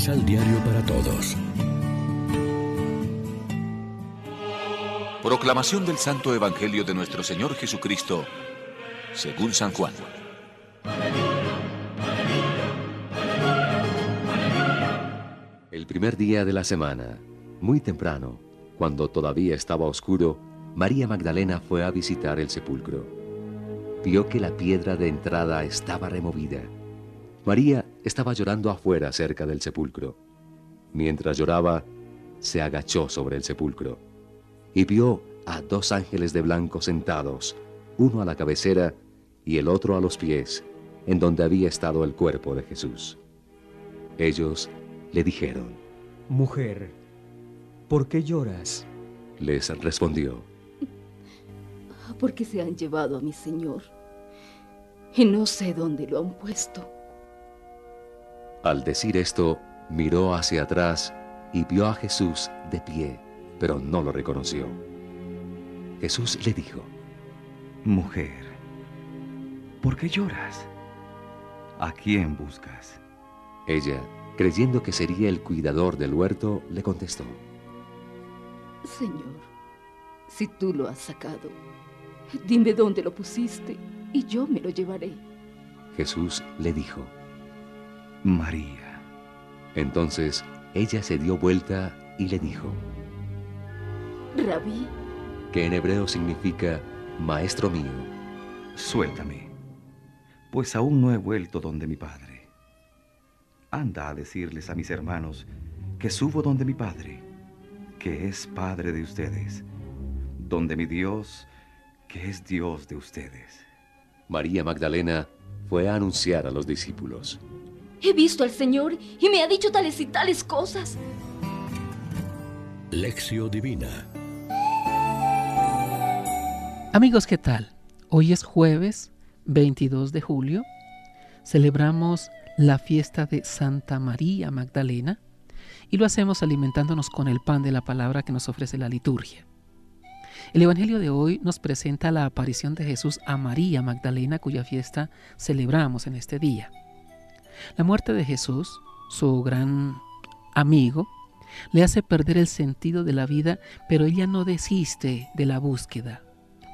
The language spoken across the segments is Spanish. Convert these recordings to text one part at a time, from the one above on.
Misal Diario para Todos. Proclamación del Santo Evangelio de nuestro Señor Jesucristo, según San Juan. El primer día de la semana, muy temprano, cuando todavía estaba oscuro, María Magdalena fue a visitar el sepulcro. Vio que la piedra de entrada estaba removida. María estaba llorando afuera cerca del sepulcro. Mientras lloraba, se agachó sobre el sepulcro y vio a dos ángeles de blanco sentados, uno a la cabecera y el otro a los pies, en donde había estado el cuerpo de Jesús. Ellos le dijeron, Mujer, ¿por qué lloras? Les respondió, Porque se han llevado a mi Señor y no sé dónde lo han puesto. Al decir esto, miró hacia atrás y vio a Jesús de pie, pero no lo reconoció. Jesús le dijo, Mujer, ¿por qué lloras? ¿A quién buscas? Ella, creyendo que sería el cuidador del huerto, le contestó, Señor, si tú lo has sacado, dime dónde lo pusiste y yo me lo llevaré. Jesús le dijo, María. Entonces ella se dio vuelta y le dijo, Rabí, que en hebreo significa Maestro mío. Suéltame, pues aún no he vuelto donde mi Padre. Anda a decirles a mis hermanos que subo donde mi Padre, que es Padre de ustedes, donde mi Dios, que es Dios de ustedes. María Magdalena fue a anunciar a los discípulos. He visto al Señor y me ha dicho tales y tales cosas. Lección Divina. Amigos, ¿qué tal? Hoy es jueves 22 de julio. Celebramos la fiesta de Santa María Magdalena y lo hacemos alimentándonos con el pan de la palabra que nos ofrece la liturgia. El Evangelio de hoy nos presenta la aparición de Jesús a María Magdalena cuya fiesta celebramos en este día. La muerte de Jesús, su gran amigo, le hace perder el sentido de la vida, pero ella no desiste de la búsqueda.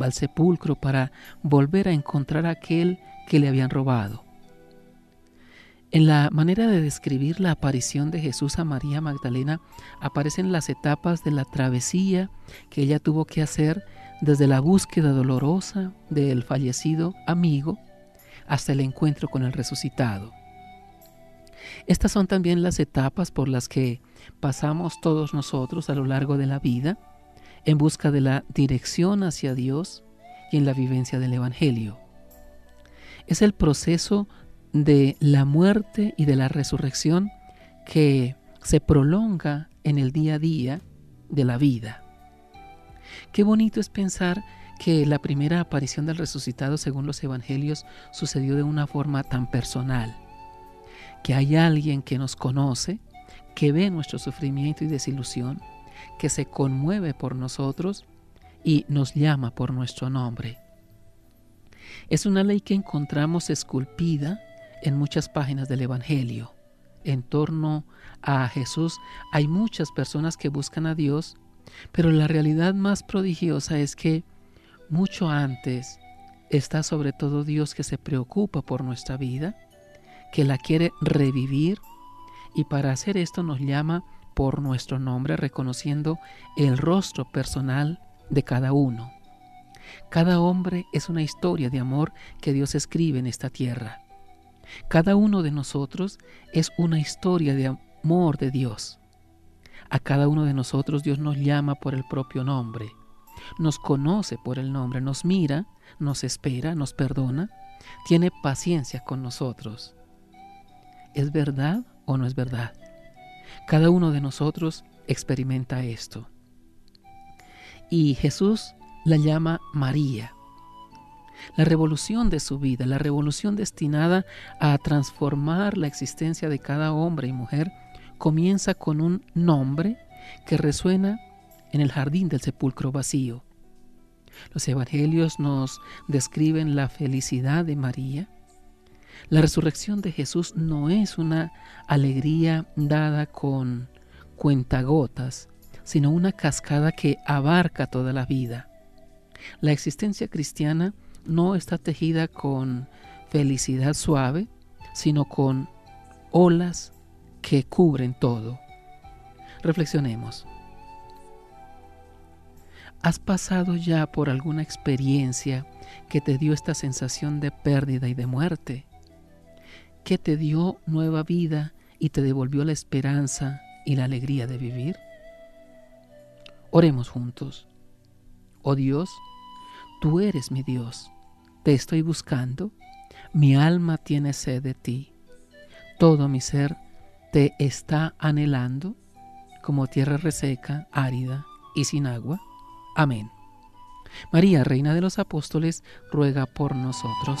Va al sepulcro para volver a encontrar a aquel que le habían robado. En la manera de describir la aparición de Jesús a María Magdalena aparecen las etapas de la travesía que ella tuvo que hacer desde la búsqueda dolorosa del fallecido amigo hasta el encuentro con el resucitado. Estas son también las etapas por las que pasamos todos nosotros a lo largo de la vida en busca de la dirección hacia Dios y en la vivencia del Evangelio. Es el proceso de la muerte y de la resurrección que se prolonga en el día a día de la vida. Qué bonito es pensar que la primera aparición del resucitado según los evangelios sucedió de una forma tan personal, que hay alguien que nos conoce, que ve nuestro sufrimiento y desilusión, que se conmueve por nosotros y nos llama por nuestro nombre. Es una ley que encontramos esculpida en muchas páginas del Evangelio. En torno a Jesús hay muchas personas que buscan a Dios, pero la realidad más prodigiosa es que mucho antes está sobre todo Dios que se preocupa por nuestra vida, que la quiere revivir y para hacer esto nos llama por nuestro nombre reconociendo el rostro personal de cada uno. Cada hombre es una historia de amor que Dios escribe en esta tierra. Cada uno de nosotros es una historia de amor de Dios. A cada uno de nosotros Dios nos llama por el propio nombre, nos conoce por el nombre, nos mira, nos espera, nos perdona, tiene paciencia con nosotros. ¿Es verdad o no es verdad? Cada uno de nosotros experimenta esto. Y Jesús la llama María. La revolución de su vida, la revolución destinada a transformar la existencia de cada hombre y mujer, comienza con un nombre que resuena en el jardín del sepulcro vacío. Los evangelios nos describen la felicidad de María, La resurrección de Jesús no es una alegría dada con cuentagotas, sino una cascada que abarca toda la vida. La existencia cristiana no está tejida con felicidad suave, sino con olas que cubren todo. Reflexionemos. ¿Has pasado ya por alguna experiencia que te dio esta sensación de pérdida y de muerte? ¿Que te dio nueva vida y te devolvió la esperanza y la alegría de vivir? Oremos juntos. Oh Dios, tú eres mi Dios. Te estoy buscando. Mi alma tiene sed de ti. Todo mi ser te está anhelando como tierra reseca, árida y sin agua. Amén. María, Reina de los Apóstoles, ruega por nosotros.